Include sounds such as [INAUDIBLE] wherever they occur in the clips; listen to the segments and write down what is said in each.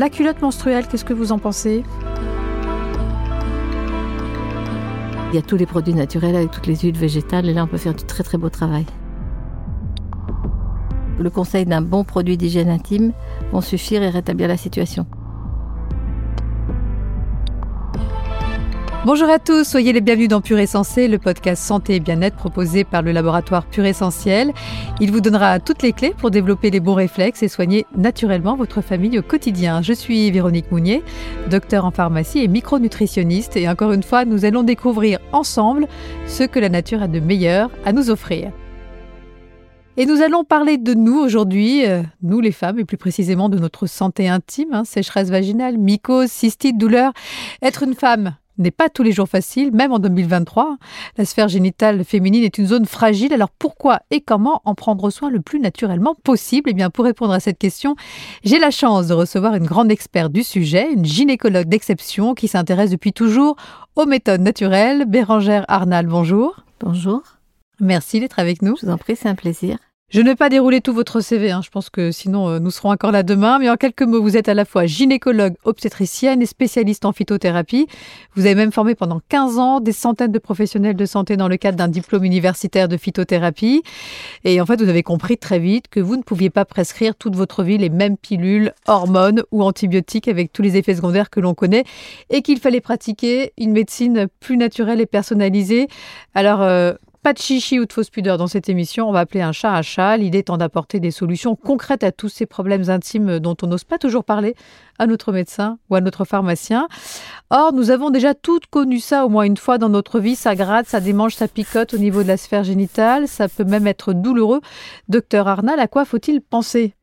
la culotte menstruelle, qu'est-ce que vous en pensez? Il y a tous les produits naturels avec toutes les huiles végétales et là on peut faire du très très beau travail. Le conseil d'un bon produit d'hygiène intime vont suffire et rétablir la situation. Bonjour à tous, soyez les bienvenus dans Pure Essentiel, le podcast santé et bien-être proposé par le laboratoire Pure Essentiel. Il vous donnera toutes les clés pour développer les bons réflexes et soigner naturellement votre famille au quotidien. Je suis Véronique Mounier, docteur en pharmacie et micronutritionniste et encore une fois, nous allons découvrir ensemble ce que la nature a de meilleur à nous offrir. Et nous allons parler de nous aujourd'hui, euh, nous les femmes, et plus précisément de notre santé intime, hein, sécheresse vaginale, mycose, cystite, douleur. Être une femme, n'est pas tous les jours facile, même en 2023. La sphère génitale féminine est une zone fragile, alors pourquoi et comment en prendre soin le plus naturellement possible? Eh bien, pour répondre à cette question, j'ai la chance de recevoir une grande experte du sujet, une gynécologue d'exception qui s'intéresse depuis toujours aux méthodes naturelles. Bérangère Arnal, bonjour. Bonjour. Merci d'être avec nous. Je vous en prie, c'est un plaisir. Je ne vais pas dérouler tout votre CV, hein. je pense que sinon euh, nous serons encore là demain, mais en quelques mots, vous êtes à la fois gynécologue, obstétricienne et spécialiste en phytothérapie. Vous avez même formé pendant 15 ans des centaines de professionnels de santé dans le cadre d'un diplôme universitaire de phytothérapie. Et en fait, vous avez compris très vite que vous ne pouviez pas prescrire toute votre vie les mêmes pilules, hormones ou antibiotiques avec tous les effets secondaires que l'on connaît et qu'il fallait pratiquer une médecine plus naturelle et personnalisée. Alors, euh, pas de chichi ou de fausse pudeur dans cette émission, on va appeler un chat un chat. L'idée étant d'apporter des solutions concrètes à tous ces problèmes intimes dont on n'ose pas toujours parler à notre médecin ou à notre pharmacien. Or, nous avons déjà toutes connu ça au moins une fois dans notre vie. Ça gratte, ça démange, ça picote au niveau de la sphère génitale. Ça peut même être douloureux. Docteur Arnal, à quoi faut-il penser?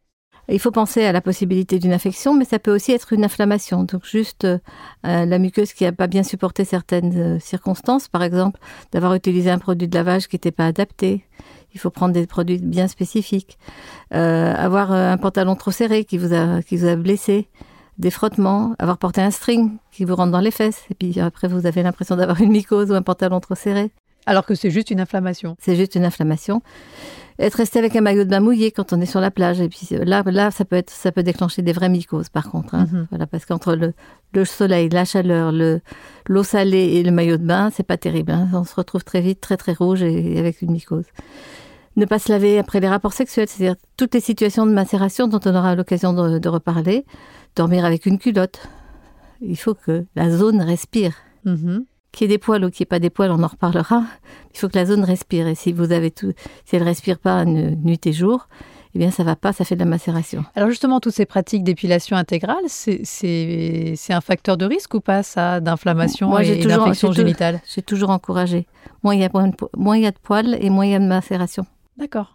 Il faut penser à la possibilité d'une infection, mais ça peut aussi être une inflammation. Donc juste euh, la muqueuse qui n'a pas bien supporté certaines euh, circonstances, par exemple d'avoir utilisé un produit de lavage qui n'était pas adapté. Il faut prendre des produits bien spécifiques. Euh, avoir un pantalon trop serré qui vous a, qui vous a blessé des frottements, avoir porté un string qui vous rentre dans les fesses, et puis après vous avez l'impression d'avoir une mycose ou un pantalon trop serré. Alors que c'est juste une inflammation. C'est juste une inflammation être resté avec un maillot de bain mouillé quand on est sur la plage. Et puis euh, là, là ça, peut être, ça peut déclencher des vraies mycoses, par contre. Hein. Mhm. Voilà, parce qu'entre le, le, soleil, la chaleur, le, l'eau salée et le maillot de bain, c'est pas terrible. Hein. On se retrouve très vite très très rouge et, avec une mycose. Ne pas se laver après les rapports sexuels, c'est-à-dire toutes les situations de macération dont on aura l'occasion de, reparler. Dormir avec une culotte. Il faut que la zone respire. Mhm qu'il y ait des poils ou qu'il n'y ait pas des poils, on en reparlera. Il faut que la zone respire. Et si vous avez tout, si elle respire pas nuit et jour, eh bien ça va pas, ça fait de la macération. Alors justement, toutes ces pratiques d'épilation intégrale, c'est un facteur de risque ou pas ça, d'inflammation et d'infection génitale? J'ai toujours encouragé. Moins il y a de poils et moins il y a de macération. D'accord.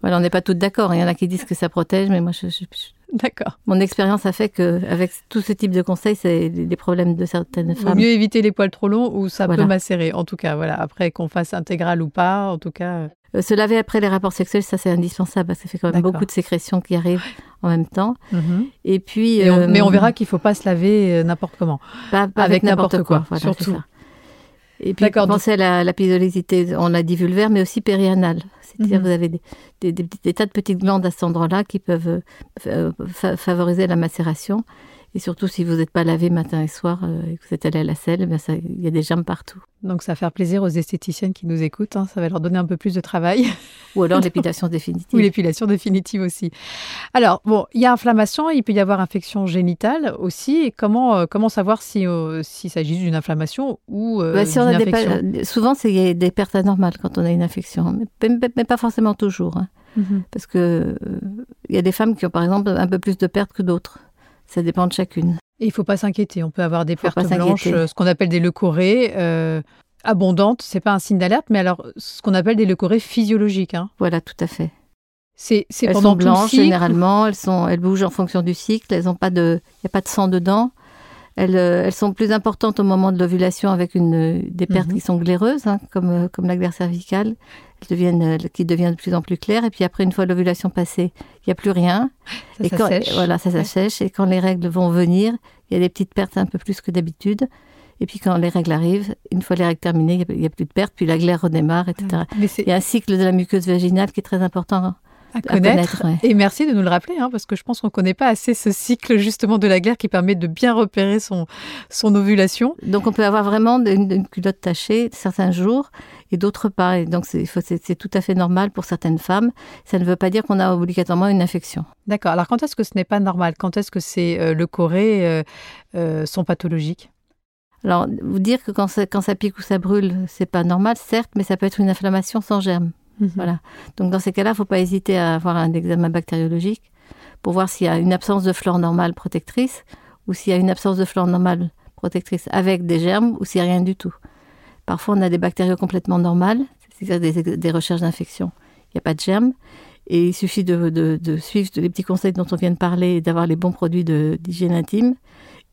Voilà, on n'est pas toutes d'accord. Il y en a qui disent que ça protège, mais moi je, je, D'accord. Mon expérience a fait que, avec tout ce type de conseils, c'est des problèmes de certaines femmes. mieux éviter les poils trop longs ou ça peut macérer. En tout cas, voilà. Après qu'on fasse intégral ou pas, en tout cas. Euh. Euh, se laver après les rapports sexuels, ça c'est indispensable. Ça fait quand même beaucoup de sécrétions qui arrivent en même temps. Mhm. Et puis. Euh, mais on verra qu'il ne faut pas se laver n'importe comment. Pas, avec n'importe quoi, surtout. Et puis penser à la, la on a dit vulvaire, mais aussi périanale. C'est-à-dire mhm. vous avez des, tas de petites glandes à cet endroit-là qui peuvent euh, favoriser la macération. Et surtout, si vous n'êtes pas lavé matin et soir euh, et que vous êtes allé à la selle, eh il y a des germes partout. Donc, ça va faire plaisir aux esthéticiennes qui nous écoutent. Hein. ça va leur donner un peu plus de travail. [LAUGHS] Ou alors [LAUGHS] l'épilation définitive. Ou l'épilation définitive aussi. Alors, bon, il y a inflammation, il peut y avoir infection génitale aussi. Et comment, euh, comment savoir s'il si, s'agit d'une inflammation ou euh, bah, si d'une infection? Souvent, c'est des pertes anormales quand on a une infection, mais, pas forcément toujours. Hein. Mhm. Parce que il y a des femmes qui ont, par exemple, un peu plus de pertes que d'autres. Ça dépend de chacune. Et il ne faut pas s'inquiéter. On peut avoir des pertes blanches, euh, ce qu'on appelle des leucorrhées. Euh, abondantes, c'est pas un signe d'alerte, mais alors ce qu'on appelle des leucorrhées physiologiques. Hein. Voilà, tout à fait. C'est, elles pendant sont blanches généralement, elles, sont, elles bougent en fonction du cycle, elles ont pas de, il n'y a pas de sang dedans. Elles, euh, elles, sont plus importantes au moment de l'ovulation avec une, des pertes mhm. qui sont glaireuses, hein, comme, comme la glaire cervicale deviennent, euh, qui deviennent de plus en plus claires. Et puis après, une fois l'ovulation passée, il n'y a plus rien. Ça, et quand, sèche. Voilà, ça s'assèche. Et quand les règles vont venir, il y a des petites pertes un peu plus que d'habitude. Et puis quand les règles arrivent, une fois les règles terminées, il n'y a, plus de pertes, puis la glaire redémarre, etc. il y a un cycle de la muqueuse vaginale qui est très important à connaître. Et merci de nous le rappeler, hein, parce que je pense qu'on ne connaît pas assez ce cycle justement de la glaire qui permet de bien repérer son, son ovulation. Donc on peut avoir vraiment une, culotte tachée certains jours et d'autres pas. donc c'est tout à fait normal pour certaines femmes. Ça ne veut pas dire qu'on a obligatoirement une infection. D'accord. Alors quand est-ce que ce n'est pas normal? Quand est-ce que c'est euh, le corée euh, euh, sont pathologiques? Alors, vous dire que quand ça, quand ça pique ou ça brûle, c'est pas normal, certes, mais ça peut être une inflammation sans germe. Mhm. Voilà. Donc dans ces cas-là, il ne faut pas hésiter à avoir un examen bactériologique pour voir s'il y a une absence de flore normale protectrice ou s'il y a une absence de flore normale protectrice avec des germes ou s'il n'y a rien du tout. Parfois, on a des bactéries complètement normales, c'est-à-dire des, recherches d'infection. Il n'y a pas de germes. Et il suffit de, suivre les petits conseils dont on vient de parler et d'avoir les bons produits d'hygiène intime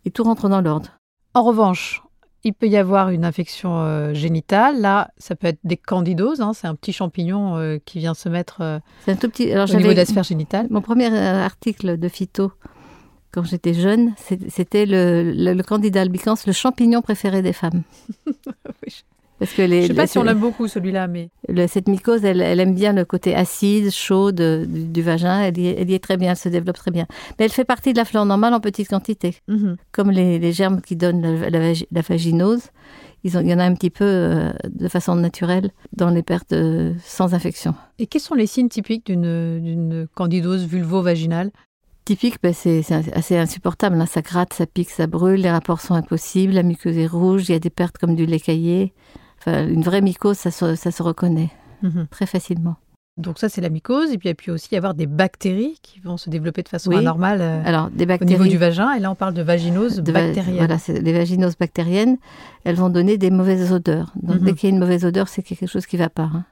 et tout rentre dans l'ordre. En revanche, il peut y avoir une infection euh, génitale. Là, ça peut être des candidoses. Hein. c'est un petit champignon euh, qui vient se mettre euh, un tout petit... Alors, au niveau de la sphère génitale. Mon premier article de phyto, quand j'étais jeune, c'était le, le, le, Candida albicans, le champignon préféré des femmes. [LAUGHS] Parce que les, je ne sais pas si on l'aime beaucoup celui-là, mais cette mycose, elle, aime bien le côté acide, chaud du, vagin. Elle y, est, très bien, elle se développe très bien. Mais elle fait partie de la flore normale en petite quantité, mhm. comme les, germes qui donnent la, vaginose. il y en a un petit peu euh, de façon naturelle dans les pertes sans infection. Et quels sont les signes typiques d'une candidose vulvo-vaginale? Typique, ben c'est assez insupportable. Hein. Ça gratte, ça pique, ça brûle, les rapports sont impossibles, la muqueuse est rouge, il y a des pertes comme du lait caillé une vraie mycose, ça se, reconnaît mhm. très facilement. Donc ça, c'est la mycose. Et puis il peut aussi y avoir des bactéries qui vont se développer de façon anormale euh, Alors, des bactéries, au niveau du vagin. Et là, on parle de vaginose bactérienne. Voilà, les vaginoses bactériennes, elles vont donner des mauvaises odeurs. Donc dès mhm. qu'il y a une mauvaise odeur, c'est quelque chose qui ne va pas. Hein.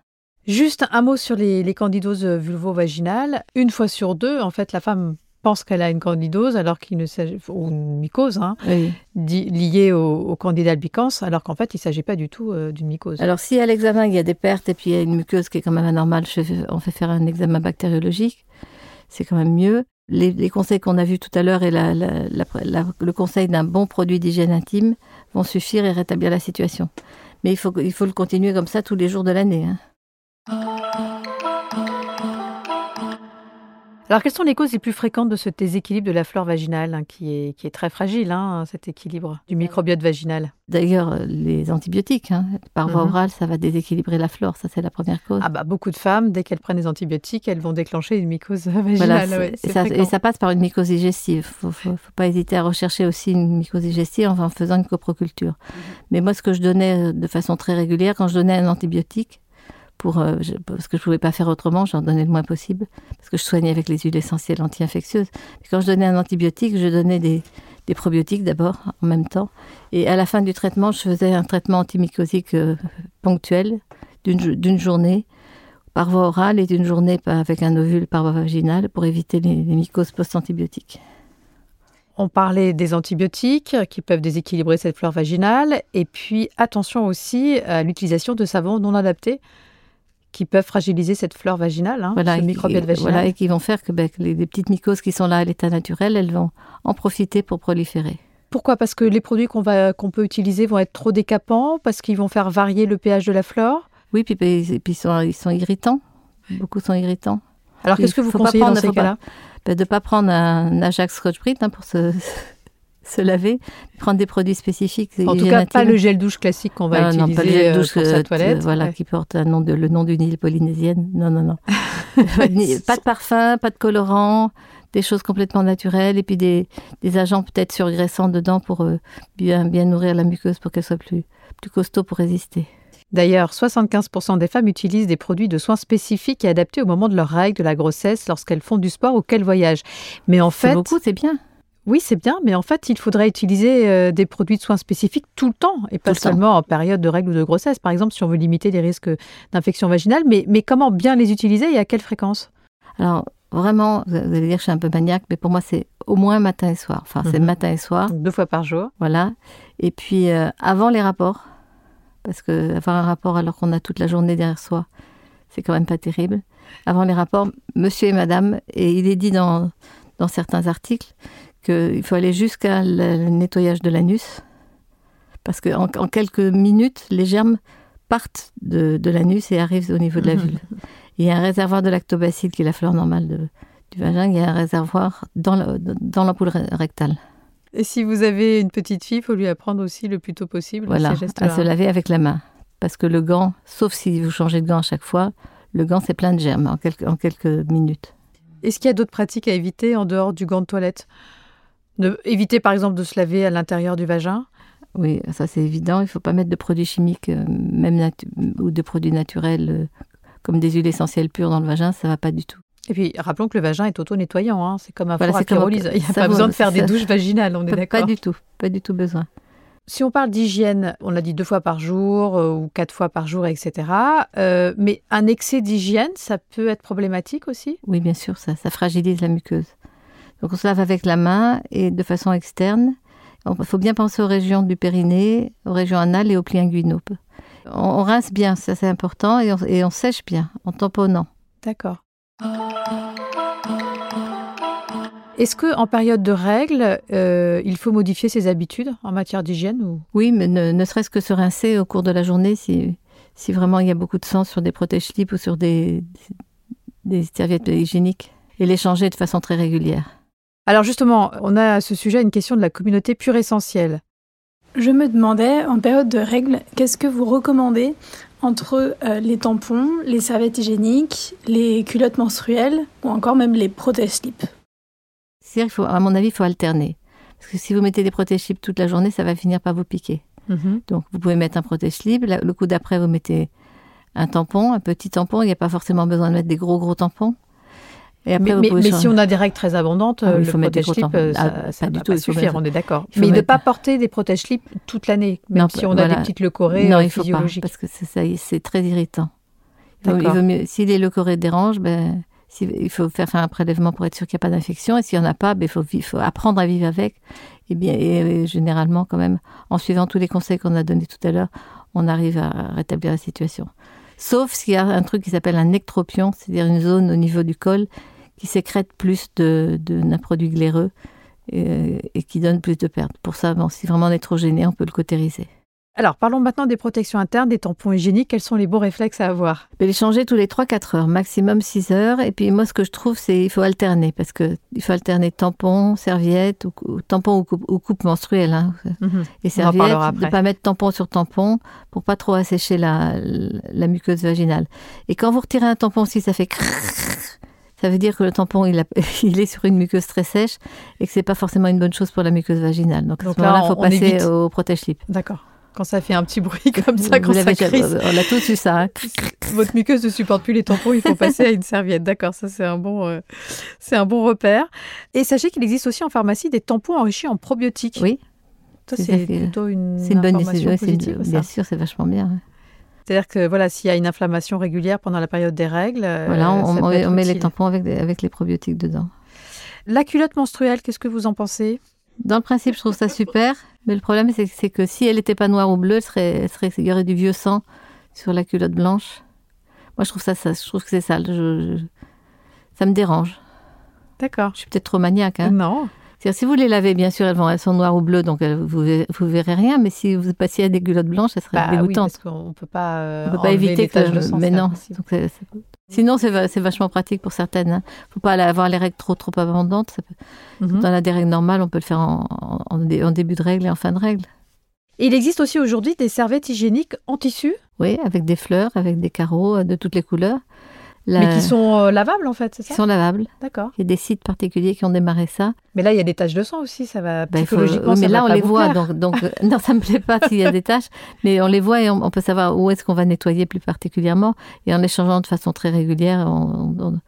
Juste un mot sur les, les candidoses vulvo-vaginales. Une fois sur deux, en fait, la femme pense qu'elle a une candidose alors qu'il ne s'agit ou une mycose hein, liée au, candida albicans alors qu'en fait il ne s'agit pas du tout euh, d'une mycose. Alors si à l'examen il y a des pertes et puis il y a une muqueuse qui est quand même anormale, on fait faire un examen bactériologique, c'est quand même mieux. Les, conseils qu'on a vus tout à l'heure et le conseil d'un bon produit d'hygiène intime vont suffire et rétablir la situation. Mais il faut, il faut le continuer comme ça tous les jours de l'année. Hein. Alors, quelles sont les causes les plus fréquentes de ce déséquilibre de la flore vaginale, hein, qui, est, qui est très fragile, hein, cet équilibre du microbiote vaginal? D'ailleurs, euh, les antibiotiques, hein, par voie mhm. orale, ça va déséquilibrer la flore, ça c'est la première cause. Ah bah, beaucoup de femmes, dès qu'elles prennent des antibiotiques, elles vont déclencher une mycose [LAUGHS] vaginale. et, ça, passe par une mycose digestive. Il ne faut, pas hésiter à rechercher aussi une mycose digestive en faisant une coproculture. Mhm. Mais moi, ce que je donnais euh, de façon très régulière, quand je donnais un antibiotique, pour, euh, parce que je ne pouvais pas faire autrement, j'en donnais le moins possible, parce que je soignais avec les huiles essentielles anti-infectieuses. Quand je donnais un antibiotique, je donnais des, probiotiques d'abord, en même temps. Et à la fin du traitement, je faisais un traitement antimycosique euh, ponctuel d'une journée par voie orale et d'une journée avec un ovule par voie vaginale pour éviter les, les mycoses post-antibiotiques. On parlait des antibiotiques qui peuvent déséquilibrer cette flore vaginale et puis attention aussi à l'utilisation de savons non adaptés qui peuvent fragiliser cette flore vaginale, hein, voilà, ce microbiote vaginal. Voilà, et qui vont faire que ben, les, petites mycoses qui sont là à l'état naturel, elles vont en profiter pour proliférer. Pourquoi? Parce que les produits qu'on qu'on peut utiliser vont être trop décapants, parce qu'ils vont faire varier le pH de la flore? Oui, puis, puis, puis ils, sont, ils, sont, irritants. Beaucoup sont irritants. Alors qu'est-ce que vous conseillez dans ces cas-là? Ben, De ne pas prendre un Ajax Scotch-Brite hein, pour se se laver, prendre des produits spécifiques. En tout cas, pas le gel douche classique qu'on va utiliser non, pas le gel euh, douche, pour sa euh, toilette. voilà, qui porte un nom de, le nom d'une île polynésienne. Non, non, non. [LAUGHS] pas, de, parfum, pas de colorant, des choses complètement naturelles et puis des, des agents peut-être surgraissants dedans pour euh, bien, bien nourrir la muqueuse pour qu'elle soit plus, plus costaud pour résister. D'ailleurs, 75% des femmes utilisent des produits de soins spécifiques et adaptés au moment de leur règle, de la grossesse, lorsqu'elles font du sport ou qu'elles voyagent. Mais en fait, beaucoup, c'est bien. Oui, c'est bien, mais en fait, il faudrait utiliser euh, des produits de soins spécifiques tout le temps et pas seulement en période de règles ou de grossesse. Par exemple, si on veut limiter les risques d'infection vaginale, mais, mais comment bien les utiliser et à quelle fréquence? Alors, vraiment, vous allez dire que je suis un peu maniaque, mais pour moi, c'est au moins matin et soir. Enfin, c'est mhm. matin et soir. deux fois par jour. Voilà. Et puis, euh, avant les rapports, parce que avoir un rapport alors qu'on a toute la journée derrière soi, c'est quand même pas terrible. Avant les rapports, monsieur et madame, et il est dit dans, dans certains articles qu'il faut aller jusqu'à le nettoyage de l'anus, parce qu'en en quelques minutes, les germes partent de, l'anus et arrivent au niveau de la vulve. Il y a un réservoir de lactobacille qui est la fleur normale du vagin. Il y a un réservoir dans l'ampoule rectale. Et si vous avez une petite fille, il faut lui apprendre aussi le plus tôt possible voilà, à se laver avec la main. Parce que le gant, sauf si vous changez de gant à chaque fois, le gant c'est plein de germes en quelques, en quelques minutes. Est-ce qu'il y a d'autres pratiques à éviter en dehors du gant de toilette? De, Éviter par exemple de se laver à l'intérieur du vagin Oui, ça c'est évident. Il ne faut pas mettre de produits chimiques euh, même ou de produits naturels euh, comme des huiles essentielles pures dans le vagin, ça ne va pas du tout. Et puis, rappelons que le vagin est auto-nettoyant. Hein. C'est comme un four à. Il n'y a pas besoin de faire des douches vaginales, on est d'accord Pas du tout. Pas du tout besoin. Si on parle d'hygiène, on l'a dit deux fois par jour euh, ou quatre fois par jour, etc. Euh, mais un excès d'hygiène, ça peut être problématique aussi? Oui, bien sûr, ça, ça fragilise la muqueuse. Donc on se lave avec la main et de façon externe. Il faut bien penser aux régions du périnée, aux régions anales et aux plis inguinaux. On, on rince bien, ça c'est important, et on, et on sèche bien en tamponnant. D'accord. Est-ce que en période de règles, euh, il faut modifier ses habitudes en matière d'hygiène ou... Oui, mais ne, serait-ce que se rincer au cours de la journée si, si vraiment il y a beaucoup de sang sur des protège-slips ou sur des, des serviettes hygiéniques et les changer de façon très régulière. Alors justement, on a à ce sujet une question de la communauté pure essentielle. Je me demandais, en période de règles, qu'est-ce que vous recommandez entre euh, les tampons, les serviettes hygiéniques, les culottes menstruelles ou encore même les protège-slips il faut, à mon avis, il faut alterner. Parce que si vous mettez des protège-slips toute la journée, ça va finir par vous piquer. Mhm. Donc, vous pouvez mettre un protège-slip. Le coup d'après, vous mettez un tampon, un petit tampon. Il n'y a pas forcément besoin de mettre des gros, gros tampons. Et après, mais, mais, si on a des règles très abondantes, ah, il faut le protège-slip, euh, ah, ça, ne va pas suffire, on est d'accord. Mais ne pas porter des protège-slips toute l'année, même si on a des petites leucorrhées non, il faut Pas, parce que c'est très irritant. S'il est leucorrhées dérange, ben, il faut faire, faire un prélèvement pour être sûr qu'il n'y a pas d'infection. Et s'il n'y en a pas, ben, il faut, apprendre à vivre avec. Et bien, et généralement, quand même, en suivant tous les conseils qu'on a donnés tout à l'heure, on arrive à rétablir la situation. Sauf s'il y a un truc qui s'appelle un ectropion, c'est-à-dire une zone au niveau du col qui sécrète plus de, d'un produit glaireux et, et, qui donne plus de pertes. Pour ça, bon, si vraiment on est trop gêné, on peut le cautériser. Alors, parlons maintenant des protections internes, des tampons hygiéniques. Quels sont les bons réflexes à avoir? Les changer tous les 3-4 heures, maximum 6 heures. Et puis, moi, ce que je trouve, c'est qu'il faut alterner, parce qu'il faut alterner tampons, serviettes, ou, tampons ou, coupe, menstruelle. Hein. Mhm. Et serviettes, de ne pas mettre tampon sur tampon pour pas trop assécher la, la, muqueuse vaginale. Et quand vous retirez un tampon, si ça fait ça veut dire que le tampon, il, [LAUGHS] il, est sur une muqueuse très sèche et que c'est pas forcément une bonne chose pour la muqueuse vaginale. Donc, à ce moment-là, il faut passer au protège-slip. D'accord quand ça fait un petit bruit [LAUGHS] comme ça, quand ça crisse. On a tous eu ça. Hein. [LAUGHS] Votre muqueuse ne supporte plus les tampons, il faut passer à une serviette. D'accord, ça c'est un bon, euh, c'est un bon repère. Et sachez qu'il existe aussi en pharmacie des tampons enrichis en probiotiques. Oui. C'est plutôt une, une bonne décision. Positive, bien sûr, c'est vachement bien. C'est-à-dire que voilà, s'il y a une inflammation régulière pendant la période des règles, euh, voilà, on, met les tampons avec, avec les probiotiques dedans. La culotte menstruelle, qu'est-ce que vous en pensez? Dans le principe, je trouve ça super, mais le problème, c'est que si elle n'était pas noire ou bleue, serait, serait, il y aurait du vieux sang sur la culotte blanche. Moi, je trouve ça, ça je trouve que c'est sale. ça me dérange. D'accord. Je suis peut-être trop maniaque. Hein. Non si vous les lavez, bien sûr, elles, vont, elles sont noires ou bleues, donc vous ne verrez rien. Mais si vous passiez à des culottes blanches, ça serait bah. Oui, parce qu'on peut pas. Euh, peut pas éviter que. mais non. Sinon, c'est vachement pratique pour certaines. Il hein. ne faut pas avoir les règles trop trop abondantes. Mhm. Dans la des règles normales, on peut le faire en, en, début de règle et en fin de règle. il existe aussi aujourd'hui des serviettes hygiéniques en tissu? Oui, avec des fleurs, avec des carreaux euh, de toutes les couleurs. Mais qui sont euh, lavables en fait, c'est ça Qui sont lavables. D'accord. Il y a des sites particuliers qui ont démarré ça. Mais là, il y a des taches de sang aussi, ça va ben, psychologiquement. mais là, on les voit, donc, donc [LAUGHS] non, ça me plaît pas s'il y a des taches, mais on les voit et on, peut savoir où est-ce qu'on va nettoyer plus particulièrement. Et en les changeant de façon très régulière, on,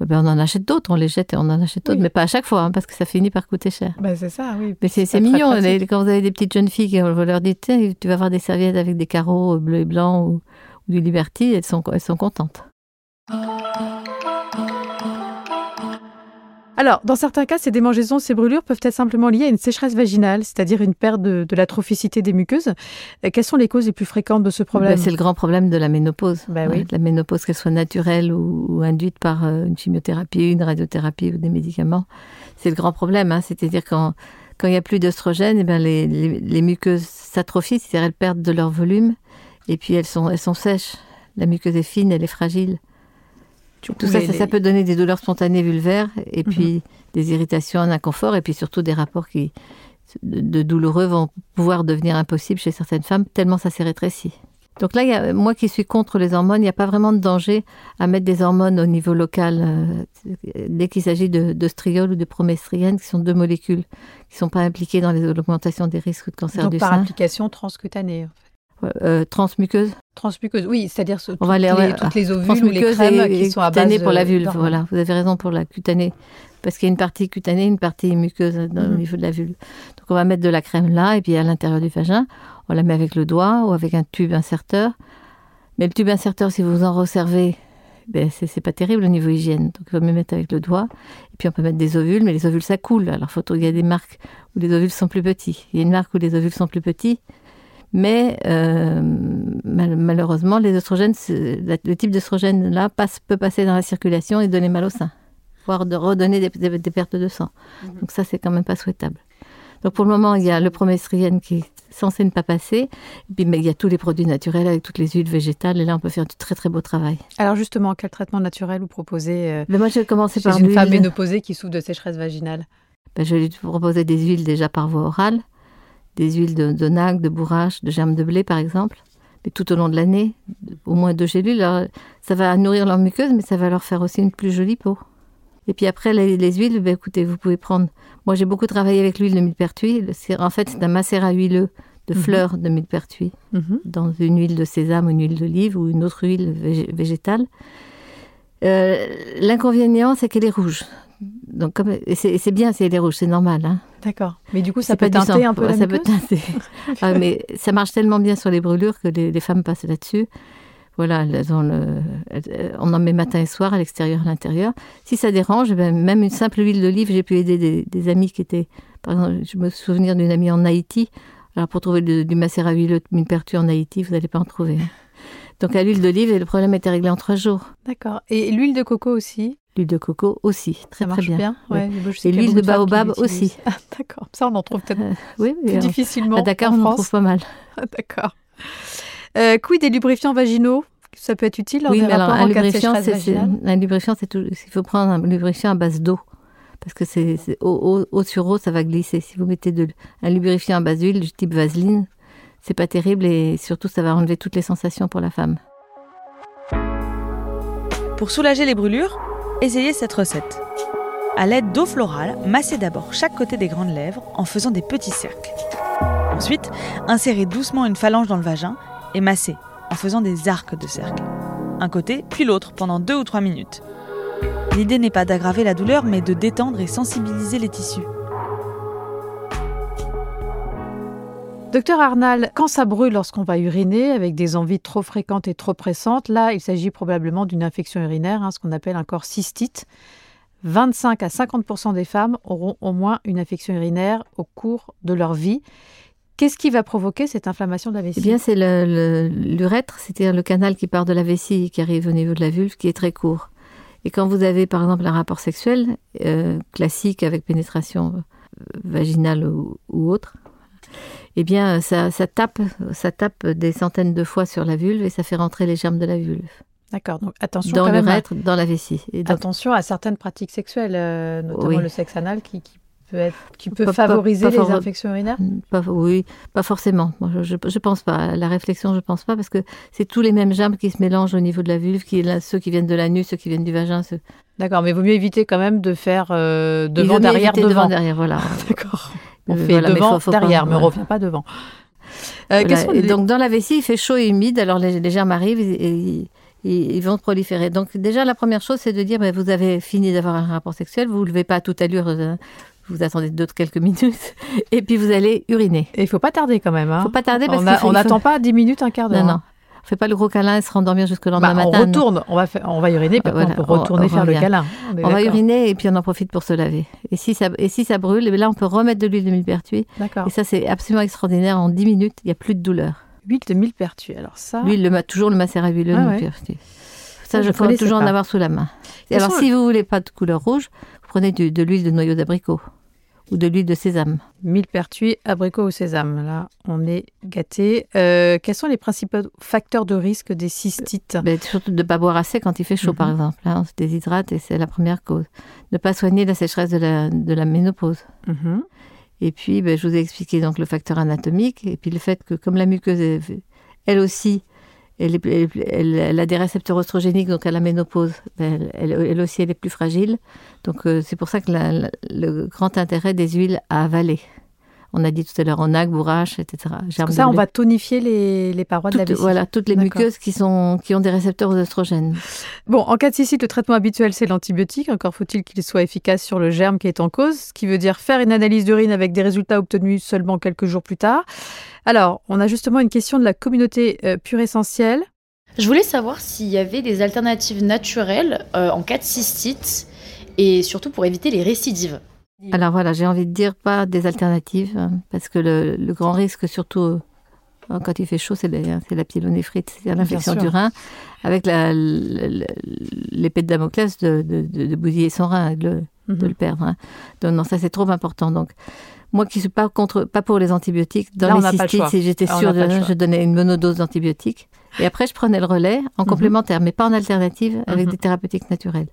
ben, on en achète d'autres, on les jette et on en achète d'autres, mais pas à chaque fois, hein, parce que ça finit par coûter cher. Ben, c'est ça, oui. Mais c'est mignon, quand vous avez des petites jeunes filles, on leur dit, tu vas avoir des serviettes avec des carreaux bleus et blancs ou, ou du Liberty, elles sont, elles sont contentes. Alors, dans certains cas, ces démangeaisons, ces brûlures peuvent être simplement liées à une sécheresse vaginale, c'est-à-dire une perte de, de l'atrophicité des muqueuses. Euh, quelles sont les causes les plus fréquentes de ce problème ben, C'est le grand problème de la ménopause. Ben oui. La ménopause, qu'elle soit naturelle ou, induite par euh, une chimiothérapie, une radiothérapie ou des médicaments, c'est le grand problème. Hein. C'est-à-dire quand quand il n'y a plus d'œstrogène, eh ben les, les, muqueuses s'atrophient, c'est-à-dire elles perdent de leur volume, et puis elles sont, elles sont sèches. La muqueuse est fine, elle est fragile. Tout ça, ça, peut donner des douleurs spontanées vulvaires et mhm. puis des irritations, un inconfort et puis surtout des rapports qui, de douloureux vont pouvoir devenir impossibles chez certaines femmes tellement ça s'est rétréci. Donc là, il y a, moi qui suis contre les hormones, il n'y a pas vraiment de danger à mettre des hormones au niveau local euh, dès qu'il s'agit de, ou de promestrienne, qui sont deux molécules qui ne sont pas impliquées dans l'augmentation des risques de cancer Donc du par sein. par application transcutanée en fait. Euh, transmuqueuse Transmuqueuse, oui, c'est-à-dire toutes, les, toutes les ovules ou les crèmes qui sont à base pour la vulve, voilà. Vous avez raison pour la cutanée, parce qu'il y a une partie cutanée, une partie muqueuse au mhm. niveau de la vulve. Donc on va mettre de la crème là, et puis à l'intérieur du vagin, on la met avec le doigt ou avec un tube inserteur. Mais le tube inserteur, si vous en resservez, ben, c'est pas terrible au niveau hygiène. Donc il faut mieux mettre avec le doigt. Et puis on peut mettre des ovules, mais les ovules ça coule. Alors faut, il y a des marques où les ovules sont plus petits. Il y a une marque où les ovules sont plus petits. Mais euh, malheureusement, les oestrogènes, le type d'œstrogène là passe, peut passer dans la circulation et donner mal au sein, voire de redonner des, pertes de sang. Mhm. Donc ça, c'est quand même pas souhaitable. Donc pour le moment, il y a le promestrienne qui est censé ne pas passer. Et puis, mais il y a tous les produits naturels avec toutes les huiles végétales. Et là, on peut faire du très très beau travail. Alors justement, quel traitement naturel vous proposez euh, mais Moi, je vais commencer par une femme ménopausée qui souffre de sécheresse vaginale? Ben, je vais lui proposer des huiles déjà par voie orale, des huiles de, de de bourrache, de germe de blé, par exemple. Mais tout au long de l'année, au moins deux gélules. ça va nourrir leur muqueuse, mais ça va leur faire aussi une plus jolie peau. Et puis après, les, huiles, ben, écoutez, vous pouvez prendre. Moi, j'ai beaucoup travaillé avec l'huile de millepertuis. En fait, c'est un macérat huileux de mhm. fleurs de millepertuis mhm. dans une huile de sésame, une huile d'olive ou une autre huile végétale. Euh, l'inconvénient, c'est qu'elle est rouge. Donc, comme c'est bien si elle est rouge, c'est normal. Hein. D'accord. Mais du coup, ça peut teinter un peu la Ça peut teinter. [LAUGHS] Ah, mais ça marche tellement bien sur les brûlures que les femmes passent là-dessus. Voilà, on en met matin et soir à l'extérieur, à l'intérieur. Si ça dérange, ben, même une simple huile d'olive, j'ai pu aider des, amis qui étaient, par exemple, je me souviens d'une amie en Haïti. Alors pour trouver du, macérat huileux de pertu en Haïti, vous n'allez pas en trouver. Hein. Donc à l'huile d'olive, le problème était réglé en trois jours. D'accord. Et l'huile de coco aussi L'huile de coco aussi, très ça très bien. bien. Ouais. Et l'huile de baobab aussi. [LAUGHS] Ah, d'accord. Ça, on en trouve peut-être euh, oui, plus difficilement. À Dakar, on en trouve pas mal. [LAUGHS] Ah, d'accord. Euh, quid des lubrifiants vaginaux? Ça peut être utile Oui, mais alors, un, lubrifiant, c'est, un lubrifiant, c'est tout, il faut prendre un lubrifiant à base d'eau. Parce que c'est, eau, sur eau, ça va glisser. Si vous mettez de, un lubrifiant à base d'huile du type vaseline, c'est pas terrible et surtout ça va enlever toutes les sensations pour la femme. Pour soulager les brûlures, essayez cette recette. À l'aide d'eau florale, massez d'abord chaque côté des grandes lèvres en faisant des petits cercles. Ensuite, insérez doucement une phalange dans le vagin et massez en faisant des arcs de cercle. Un côté, puis l'autre pendant deux ou trois minutes. L'idée n'est pas d'aggraver la douleur, mais de détendre et sensibiliser les tissus. Docteur Arnal, quand ça brûle lorsqu'on va uriner avec des envies trop fréquentes et trop pressantes, là, il s'agit probablement d'une infection urinaire, hein, ce qu'on appelle un corps cystite. 25 à 50 des femmes auront au moins une infection urinaire au cours de leur vie. Qu'est-ce qui va provoquer cette inflammation de la vessie? Eh bien, c'est l'urètre, c'est-à-dire le canal qui part de la vessie qui arrive au niveau de la vulve, qui est très court. Et quand vous avez, par exemple, un rapport sexuel euh, classique avec pénétration vaginale ou, autre, eh bien, ça, tape, ça tape des centaines de fois sur la vulve et ça fait rentrer les germes de la vulve. D'accord, donc attention dans l'urètre, dans la vessie. Et Attention à certaines pratiques sexuelles, euh, notamment le sexe anal, qui, qui qui peut favoriser les infections urinaires? Oui, pas forcément. je, ne pense pas. La réflexion, je pense pas, parce que c'est tous les mêmes germes qui se mélangent au niveau de la vulve, qui, ceux qui viennent de l'anus, ceux qui viennent du vagin. D'accord, mais il vaut mieux éviter quand même de faire euh, devant, derrière, devant. devant. derrière, voilà. [LAUGHS] D'accord. On euh, fait devant, derrière, mais on ne revient pas devant. Euh, donc dans la vessie, il fait chaud et humide, alors les, germes arrivent et, ils vont proliférer. Donc déjà, la première chose, c'est de dire, ben, vous avez fini d'avoir un rapport sexuel, vous ne levez pas à toute allure vous attendez d'autres quelques [LAUGHS] minutes, et puis vous allez uriner. Et il faut pas tarder quand même. Hein. faut pas tarder parce qu'on n'attend pas 10 minutes, un quart d'heure. Non, non. On fait pas le gros câlin et se rendormir jusqu'au lendemain bah, matin. On retourne, on va, on va uriner, puis on peut retourner faire le câlin. On, va uriner et puis on en profite pour se laver. Et si ça, et si ça brûle, et eh là on peut remettre de l'huile de millepertuis. D'accord. Et ça c'est absolument extraordinaire. En 10 minutes, il n'y a plus de douleur. Huile de millepertuis, alors ça. L'huile, toujours le macérat huileux de ah millepertuis. Ça, je, pourrais toujours en avoir sous la main. alors, si vous voulez pas de couleur rouge, vous prenez de l'huile de noyau d'abricot ou de l'huile de sésame. Millepertuis, abricot ou sésame. Là, on est gâté. Euh, quels sont les principaux facteurs de risque des cystites? Ben, Surtout de ne pas boire assez quand il fait chaud, par mhm. exemple. Là, on se déshydrate et c'est la première cause. Ne pas soigner la sécheresse de la, de la ménopause. Mhm. Et puis, ben, je vous ai expliqué donc le facteur anatomique et puis le fait que comme la muqueuse, elle aussi, elle, a des récepteurs oestrogéniques, donc à la ménopause, ben, elle, aussi, elle est plus fragile. Donc euh, c'est pour ça que le grand intérêt des huiles à avaler. On a dit tout à l'heure onac, bourrache, etc. Comme ça, on va tonifier les, parois de la vessie. Voilà, toutes les muqueuses qui, sont, qui ont des récepteurs aux oestrogènes. Bon, en cas de cystite, le traitement habituel, c'est l'antibiotique. Encore faut-il qu'il soit efficace sur le germe qui est en cause, ce qui veut dire faire une analyse d'urine avec des résultats obtenus seulement quelques jours plus tard. Alors, on a justement une question de la communauté euh, pure essentielle. Je voulais savoir s'il y avait des alternatives naturelles euh, en cas de cystite et surtout pour éviter les récidives. Alors voilà, j'ai envie de dire pas des alternatives, hein, parce que le, grand risque, surtout euh, quand il fait chaud, c'est la pyélonéphrite, c'est l'infection du rein, avec l'épée de Damoclès de, de, bousiller son rein, de, de mhm. le perdre. Hein. Donc non, ça c'est trop important. Donc moi qui suis pas contre, pas pour les antibiotiques, dans les cystites, si j'étais sûre, de, je donnais une monodose d'antibiotiques. Et après, je prenais le relais en mhm. complémentaire, mais pas en alternative, avec mhm. des thérapeutiques naturelles.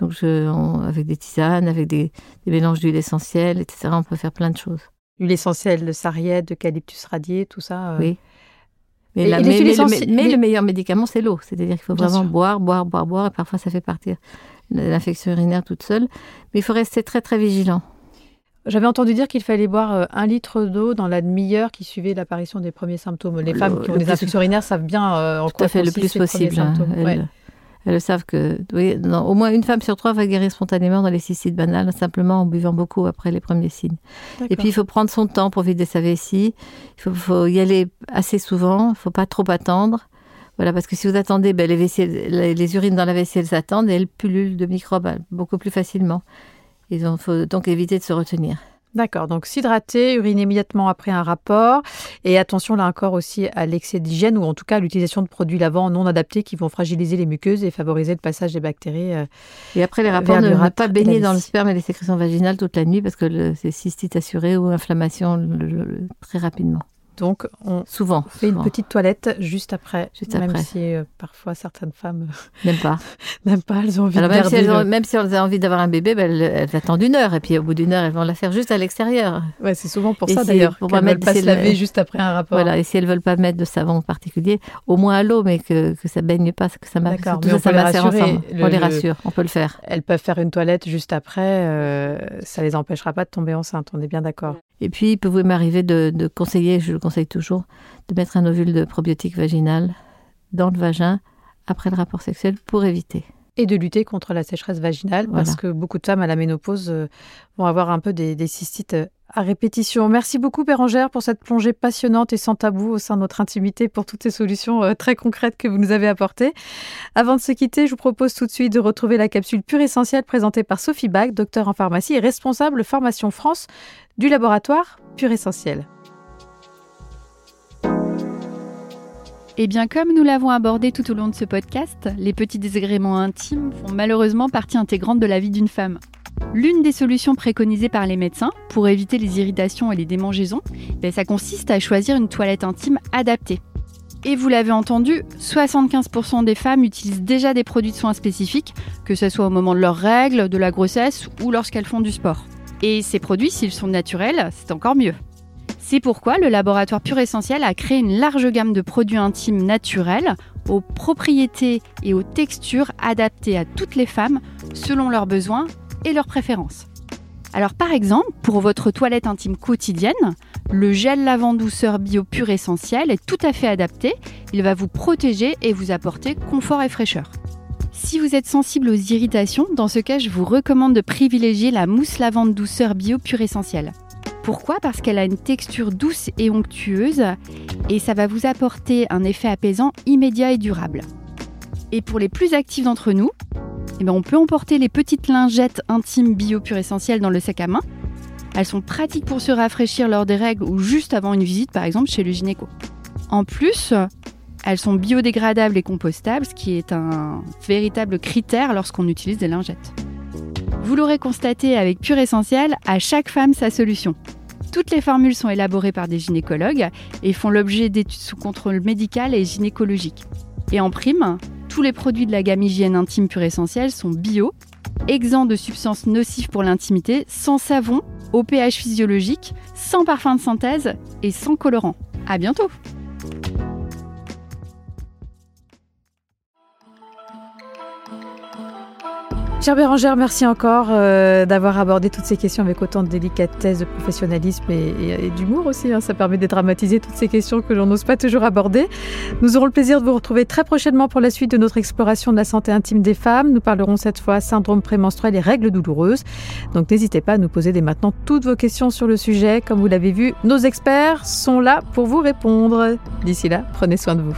Donc, je, avec des tisanes, avec des, mélanges d'huile essentielle, etc., on peut faire plein de choses. Huile essentielle de sarriette, d'eucalyptus radié, tout ça euh. Oui. Mais, le meilleur médicament, c'est l'eau. C'est-à-dire qu'il faut vraiment boire, boire, boire, boire. Et parfois, ça fait partir l'infection urinaire toute seule. Mais il faut rester très, très vigilant. J'avais entendu dire qu'il fallait boire euh, un litre d'eau dans la demi-heure qui suivait l'apparition des premiers symptômes. Les femmes qui ont des infections urinaires savent bien euh, en quoi fait le plus possible. Hein. Elles savent que au moins une femme sur trois va guérir spontanément dans les cystites banales, simplement en buvant beaucoup après les premiers signes. Et puis il faut prendre son temps pour vider sa vessie. Il faut, y aller assez souvent. Il ne faut pas trop attendre. Voilà, parce que si vous attendez, ben, les, les, urines dans la vessie, elles attendent et elles pullulent de microbes beaucoup plus facilement. Il faut donc éviter de se retenir. D'accord, donc s'hydrater, uriner immédiatement après un rapport et attention là encore aussi à l'excès d'hygiène ou en tout cas à l'utilisation de produits lavants non adaptés qui vont fragiliser les muqueuses et favoriser le passage des bactéries. Euh, et après les rapports, ne, pas baigner dans le sperme et les sécrétions vaginales toute la nuit parce que c'est cystite assurée ou inflammation très rapidement. Donc, on souvent fait une petite toilette juste après, juste même si euh, parfois certaines femmes n'aiment pas, [LAUGHS] n'aiment pas, elles ont envie de même si, elles ont, même si elles ont envie d'avoir un bébé, ben, elles, attendent une heure et puis au bout d'une heure, elles vont la faire juste à l'extérieur. Ouais, c'est souvent pour ça d'ailleurs pour pas mettre pas se laver juste après un rapport. Voilà, et si elles veulent pas mettre de savon particulier, au moins à l'eau, mais que, que ça baigne pas, que ça masse. Tout ça, ça les ensemble. on les rassure, on peut le faire. Elles peuvent faire une toilette juste après, euh, ça les empêchera pas de tomber enceinte. On est bien d'accord. Et puis, il peut m'arriver de, de, conseiller, je le conseille toujours, de mettre un ovule de probiotique vaginal dans le vagin après le rapport sexuel pour éviter. Et de lutter contre la sécheresse vaginale, parce que beaucoup de femmes à la ménopause euh, vont avoir un peu des, des cystites euh, à répétition. Merci beaucoup Bérangère pour cette plongée passionnante et sans tabou au sein de notre intimité, pour toutes ces solutions euh, très concrètes que vous nous avez apportées. Avant de se quitter, je vous propose tout de suite de retrouver la capsule pure essentielle présentée par Sophie Bach, docteur en pharmacie et responsable formation France du laboratoire Pure Essentiel. Eh bien, comme nous l'avons abordé tout au long de ce podcast, les petits désagréments intimes font malheureusement partie intégrante de la vie d'une femme. L'une des solutions préconisées par les médecins pour éviter les irritations et les démangeaisons, ben, ça consiste à choisir une toilette intime adaptée. Et vous l'avez entendu, 75% des femmes utilisent déjà des produits de soins spécifiques, que ce soit au moment de leurs règles, de la grossesse ou lorsqu'elles font du sport. Et ces produits, s'ils sont naturels, c'est encore mieux. C'est pourquoi le laboratoire Pure Essentiel a créé une large gamme de produits intimes naturels aux propriétés et aux textures adaptées à toutes les femmes selon leurs besoins leurs préférences. Alors par exemple, pour votre toilette intime quotidienne, le gel lavant douceur bio pur essentiel est tout à fait adapté. Il va vous protéger et vous apporter confort et fraîcheur. Si vous êtes sensible aux irritations, dans ce cas, je vous recommande de privilégier la mousse lavande douceur bio pur essentiel. Pourquoi? Parce qu'elle a une texture douce et onctueuse et ça va vous apporter un effet apaisant immédiat et durable. Et pour les plus actifs d'entre nous, eh ben, on peut emporter les petites lingettes intimes bio pur essentiel dans le sac à main. Elles sont pratiques pour se rafraîchir lors des règles ou juste avant une visite par exemple chez le gynéco. En plus, elles sont biodégradables et compostables, ce qui est un véritable critère lorsqu'on utilise des lingettes. Vous l'aurez constaté avec Pure Essentiel, à chaque femme sa solution. Toutes les formules sont élaborées par des gynécologues et font l'objet d'études sous contrôle médical et gynécologique. Et en prime, tous les produits de la gamme hygiène intime Pure Essentiel sont bio, exempts de substances nocives pour l'intimité, sans savon, au pH physiologique, sans parfum de synthèse et sans colorant. À bientôt! Chère Bérangère, merci encore euh, d'avoir abordé toutes ces questions avec autant de délicatesse, de professionnalisme et, d'humour aussi. Hein. Ça permet de dédramatiser toutes ces questions que l'on n'ose pas toujours aborder. Nous aurons le plaisir de vous retrouver très prochainement pour la suite de notre exploration de la santé intime des femmes. Nous parlerons cette fois syndrome prémenstruel et règles douloureuses. Donc n'hésitez pas à nous poser dès maintenant toutes vos questions sur le sujet. Comme vous l'avez vu, nos experts sont là pour vous répondre. D'ici là, prenez soin de vous.